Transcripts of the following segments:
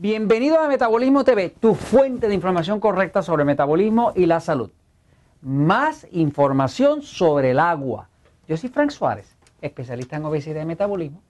Bienvenido a Metabolismo TV, tu fuente de información correcta sobre metabolismo y la salud. Más información sobre el agua. Yo soy Frank Suárez, especialista en obesidad y metabolismo,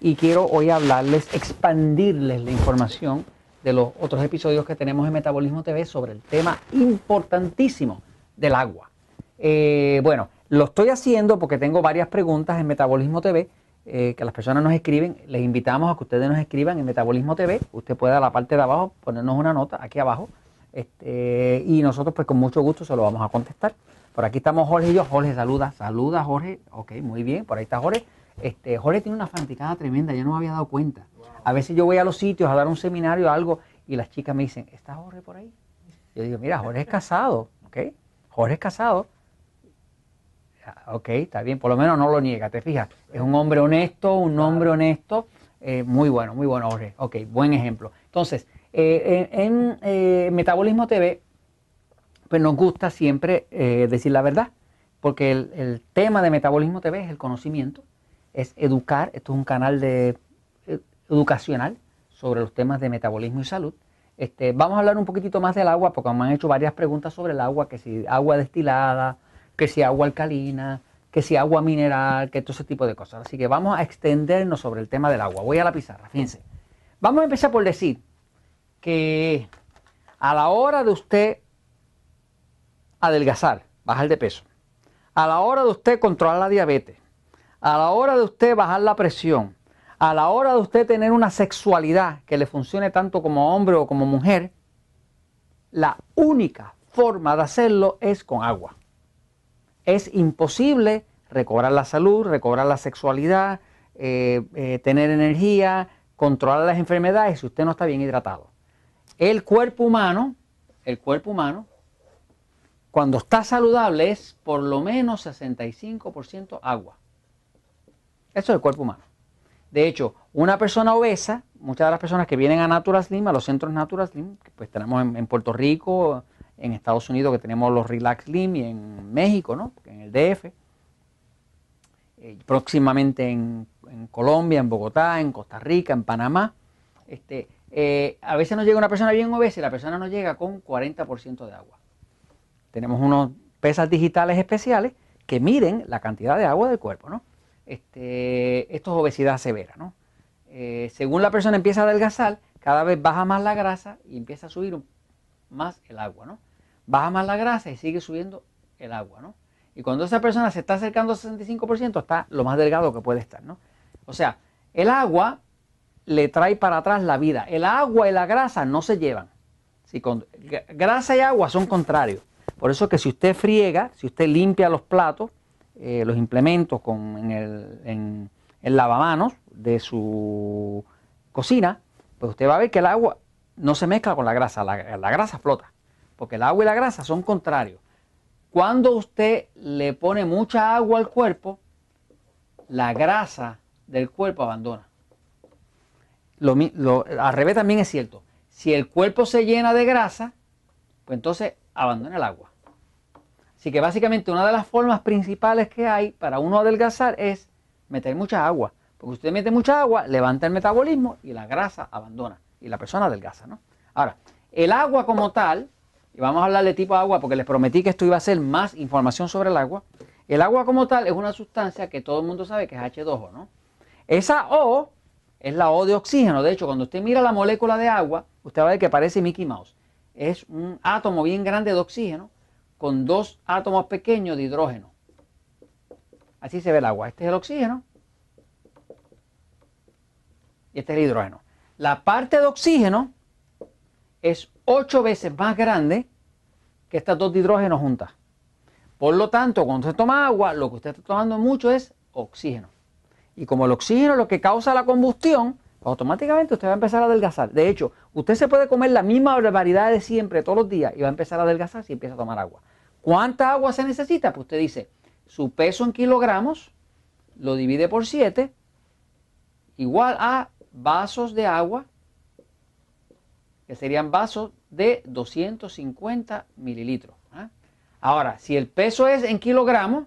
y quiero hoy hablarles, expandirles la información de los otros episodios que tenemos en Metabolismo TV sobre el tema importantísimo del agua. Eh, bueno, lo estoy haciendo porque tengo varias preguntas en Metabolismo TV eh, que las personas nos escriben. Les invitamos a que ustedes nos escriban en Metabolismo TV. Usted puede a la parte de abajo ponernos una nota aquí abajo este, y nosotros pues con mucho gusto se lo vamos a contestar. Por aquí estamos Jorge y yo. Jorge, saluda, saluda Jorge. Ok, muy bien, por ahí está Jorge. Este, Jorge tiene una fanaticada tremenda, yo no me había dado cuenta. A veces yo voy a los sitios a dar un seminario o algo y las chicas me dicen, ¿está Jorge por ahí? Yo digo, mira, Jorge es casado, ¿ok? Jorge es casado ok, está bien, por lo menos no lo niega, te fijas. Es un hombre honesto, un hombre honesto, eh, muy bueno, muy bueno, Jorge. Ok, buen ejemplo. Entonces, eh, en, eh, Metabolismo TV, pues nos gusta siempre decir la verdad, porque el, tema de Metabolismo TV es el conocimiento, es educar, esto es un canal de, educacional sobre los temas de metabolismo y salud. Este, vamos a hablar un poquitito más del agua, porque me han hecho varias preguntas sobre el agua, que si agua destilada, que si agua alcalina, que si agua mineral, que todo ese tipo de cosas. Así que vamos a extendernos sobre el tema del agua. Voy a la pizarra, fíjense. Vamos a empezar por decir que a la hora de usted adelgazar, bajar de peso, a la hora de usted controlar la diabetes, a la hora de usted bajar la presión, a la hora de usted tener una sexualidad que le funcione tanto como hombre o como mujer, la única forma de hacerlo es con agua es imposible recobrar la salud, recobrar la sexualidad, eh, eh, tener energía, controlar las enfermedades si usted no está bien hidratado. El cuerpo humano, el cuerpo humano, cuando está saludable es por lo menos 65% agua. Eso es el cuerpo humano. De hecho, una persona obesa, muchas de las personas que vienen a Natural Slim, a los centros Natural Slim, que pues tenemos en Puerto Rico, en Estados Unidos que tenemos los Relax Slim y en México, ¿no? en el DF, eh, próximamente en, Colombia, en Bogotá, en Costa Rica, en Panamá. Este, eh, a veces nos llega una persona bien obesa y la persona nos llega con 40% de agua. Tenemos unos pesas digitales especiales que miden la cantidad de agua del cuerpo, ¿no? Este, esto es obesidad severa, ¿no? Eh, según la persona empieza a adelgazar, cada vez baja más la grasa y empieza a subir más el agua, ¿no? Baja más la grasa y sigue subiendo el agua, ¿no? Y cuando esa persona se está acercando al 65%, está lo más delgado que puede estar, ¿no? O sea, el agua le trae para atrás la vida. El agua y la grasa no se llevan. Si con, grasa y agua son contrarios. Por eso que si usted friega, si usted limpia los platos, eh, los implementos con, en, el, lavamanos de su cocina, pues usted va a ver que el agua no se mezcla con la grasa, la grasa flota porque el agua y la grasa son contrarios. Cuando usted le pone mucha agua al cuerpo, la grasa del cuerpo abandona. Lo, al revés también es cierto. Si el cuerpo se llena de grasa, pues entonces abandona el agua. Así que básicamente una de las formas principales que hay para uno adelgazar es meter mucha agua. Porque usted mete mucha agua, levanta el metabolismo y la grasa abandona. Y la persona adelgaza, ¿no? Ahora, el agua como tal y vamos a hablar de tipo agua porque les prometí que esto iba a ser más información sobre el agua. El agua como tal es una sustancia que todo el mundo sabe que es H2O, ¿no? Esa O es la O de oxígeno. De hecho, cuando usted mira la molécula de agua, usted va a ver que parece Mickey Mouse. Es un átomo bien grande de oxígeno con dos átomos pequeños de hidrógeno. Así se ve el agua. Este es el oxígeno y este es el hidrógeno. La parte de oxígeno es ocho veces más grande que estas dos de hidrógeno juntas. Por lo tanto, cuando usted toma agua, lo que usted está tomando mucho es oxígeno. Y como el oxígeno es lo que causa la combustión, pues automáticamente usted va a empezar a adelgazar. De hecho, usted se puede comer la misma variedad de siempre todos los días y va a empezar a adelgazar si empieza a tomar agua. ¿Cuánta agua se necesita? Pues usted dice, su peso en kilogramos lo divide por 7 igual a vasos de agua que serían vasos de 250 mililitros. ¿ah? Ahora, si el peso es en kilogramos,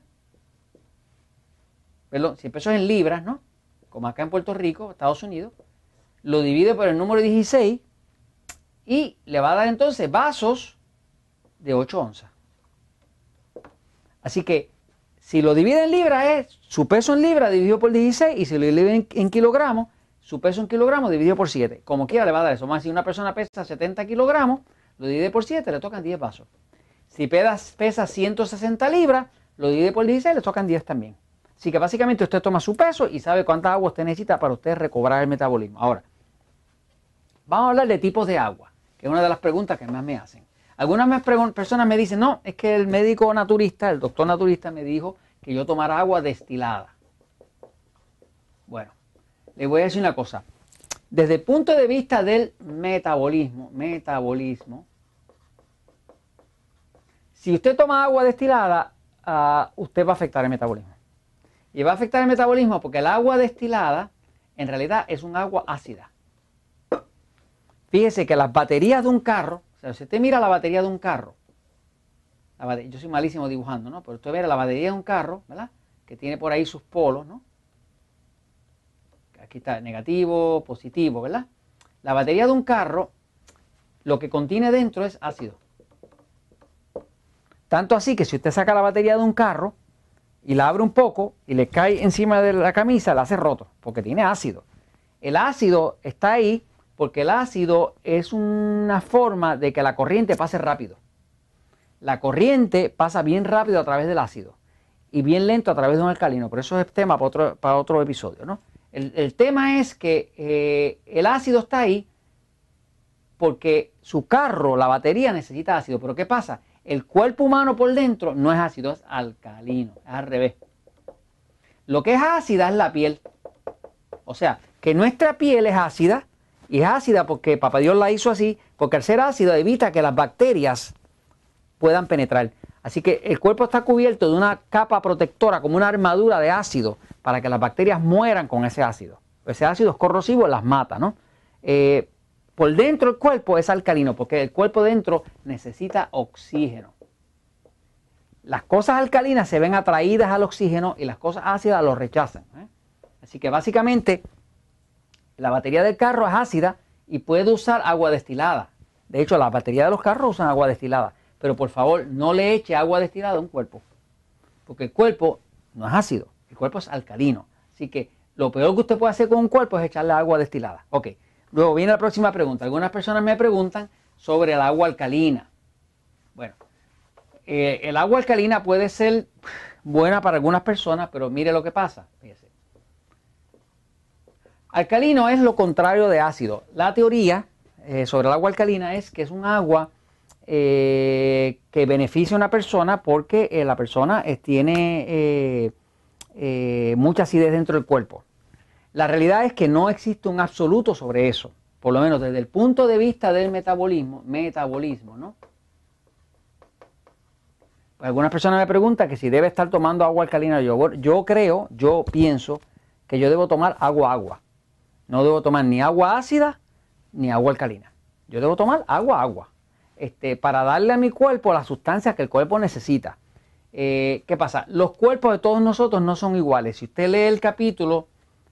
perdón, si el peso es en libras, ¿no? Como acá en Puerto Rico, Estados Unidos, lo divide por el número 16 y le va a dar entonces vasos de 8 onzas. Así que si lo divide en libras es su peso en libras dividido por 16 y si lo divide en, kilogramos, su peso en kilogramos dividido por 7. Como quiera le va a dar eso. Más si una persona pesa 70 kilogramos, lo divide por 7, le tocan 10 vasos. Si pesa 160 libras, lo divide por 16, le tocan 10 también. Así que básicamente usted toma su peso y sabe cuánta agua usted necesita para usted recobrar el metabolismo. Ahora, vamos a hablar de tipos de agua, que es una de las preguntas que más me hacen. Algunas personas me dicen, no, es que el médico naturista, el doctor naturista me dijo que yo tomara agua destilada. Bueno, le voy a decir una cosa. Desde el punto de vista del metabolismo, metabolismo, si usted toma agua destilada, ah, usted va a afectar el metabolismo. Y va a afectar el metabolismo porque el agua destilada en realidad es un agua ácida. Fíjese que las baterías de un carro, o sea, si usted mira la batería de un carro, yo soy malísimo dibujando, ¿no? Pero usted ve la batería de un carro, ¿verdad? Que tiene por ahí sus polos, ¿no? Aquí está negativo, positivo, ¿verdad? La batería de un carro, lo que contiene dentro es ácido. Tanto así que si usted saca la batería de un carro y la abre un poco y le cae encima de la camisa, la hace roto, porque tiene ácido. El ácido está ahí porque el ácido es una forma de que la corriente pase rápido. La corriente pasa bien rápido a través del ácido y bien lento a través de un alcalino, pero eso es tema para otro, para otro episodio. ¿no? El, tema es que eh, el ácido está ahí porque su carro, la batería necesita ácido, pero ¿qué pasa? El cuerpo humano por dentro no es ácido, es alcalino, es al revés. Lo que es ácida es la piel. O sea, que nuestra piel es ácida y es ácida porque Papá Dios la hizo así, porque al ser ácido evita que las bacterias puedan penetrar. Así que el cuerpo está cubierto de una capa protectora, como una armadura de ácido, para que las bacterias mueran con ese ácido. Ese ácido es corrosivo, las mata, ¿no? Eh, por dentro el cuerpo es alcalino, porque el cuerpo dentro necesita oxígeno. Las cosas alcalinas se ven atraídas al oxígeno y las cosas ácidas lo rechazan. ¿eh? Así que básicamente la batería del carro es ácida y puede usar agua destilada. De hecho, la batería de los carros usan agua destilada. Pero por favor, no le eche agua destilada a un cuerpo. Porque el cuerpo no es ácido, el cuerpo es alcalino. Así que lo peor que usted puede hacer con un cuerpo es echarle agua destilada. Ok. Luego viene la próxima pregunta. Algunas personas me preguntan sobre el agua alcalina. Bueno, eh, el agua alcalina puede ser buena para algunas personas, pero mire lo que pasa. Alcalino es lo contrario de ácido. La teoría eh, sobre el agua alcalina es que es un agua eh, que beneficia a una persona porque la persona tiene mucha acidez dentro del cuerpo. La realidad es que no existe un absoluto sobre eso, por lo menos desde el punto de vista del metabolismo, metabolismo, ¿no? Pues algunas personas me preguntan que si debe estar tomando agua alcalina. Yo, yo creo, yo pienso que yo debo tomar agua agua. No debo tomar ni agua ácida ni agua alcalina. Yo debo tomar agua agua. Este, para darle a mi cuerpo las sustancias que el cuerpo necesita. Eh, ¿Qué pasa? Los cuerpos de todos nosotros no son iguales. Si usted lee el capítulo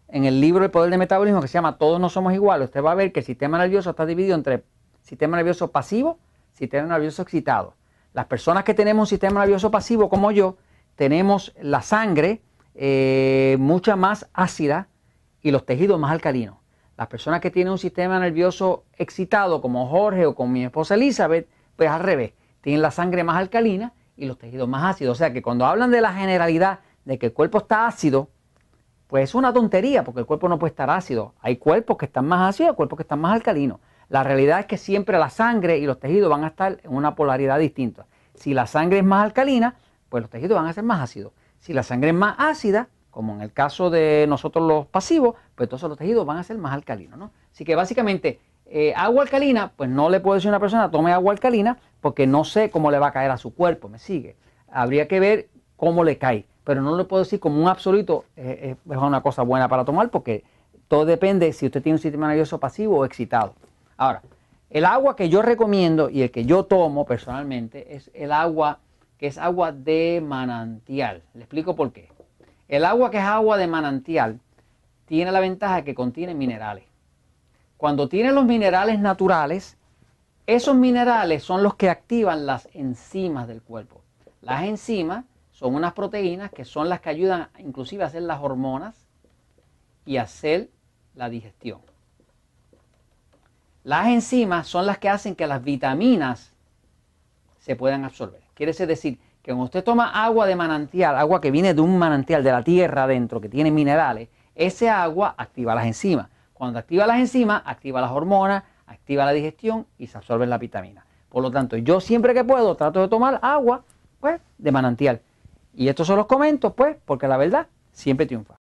en el libro El Poder del Metabolismo que se llama Todos no somos iguales, usted va a ver que el sistema nervioso está dividido entre sistema nervioso pasivo, sistema nervioso excitado. Las personas que tenemos un sistema nervioso pasivo como yo, tenemos la sangre eh, mucha más ácida y los tejidos más alcalinos. Las personas que tienen un sistema nervioso excitado como Jorge o como mi esposa Elizabeth, pues al revés, tienen la sangre más alcalina y los tejidos más ácidos. O sea que cuando hablan de la generalidad de que el cuerpo está ácido, pues es una tontería porque el cuerpo no puede estar ácido. Hay cuerpos que están más ácidos y cuerpos que están más alcalinos. La realidad es que siempre la sangre y los tejidos van a estar en una polaridad distinta. Si la sangre es más alcalina, pues los tejidos van a ser más ácidos. Si la sangre es más ácida, como en el caso de nosotros los pasivos, pues entonces los tejidos van a ser más alcalinos. ¿no? Así que básicamente, eh, agua alcalina, pues no le puedo decir a una persona tome agua alcalina porque no sé cómo le va a caer a su cuerpo, ¿me sigue? Habría que ver cómo le cae pero no le puedo decir como un absoluto eh, eh, es una cosa buena para tomar porque todo depende si usted tiene un sistema nervioso pasivo o excitado. Ahora, el agua que yo recomiendo y el que yo tomo personalmente es el agua que es agua de manantial. Le explico por qué. El agua que es agua de manantial tiene la ventaja de que contiene minerales. Cuando tiene los minerales naturales, Esos minerales son los que activan las enzimas del cuerpo. Las enzimas son unas proteínas que son las que ayudan inclusive a hacer las hormonas y hacer la digestión. Las enzimas son las que hacen que las vitaminas se puedan absorber. Quiere decir que cuando usted toma agua de manantial, agua que viene de un manantial de la tierra adentro, que tiene minerales, ese agua activa las enzimas. Cuando activa las enzimas, activa las hormonas, activa la digestión y se absorben las vitaminas. Por lo tanto, yo siempre que puedo trato de tomar agua pues, de manantial. Y esto se los comento, pues, porque la verdad siempre triunfa.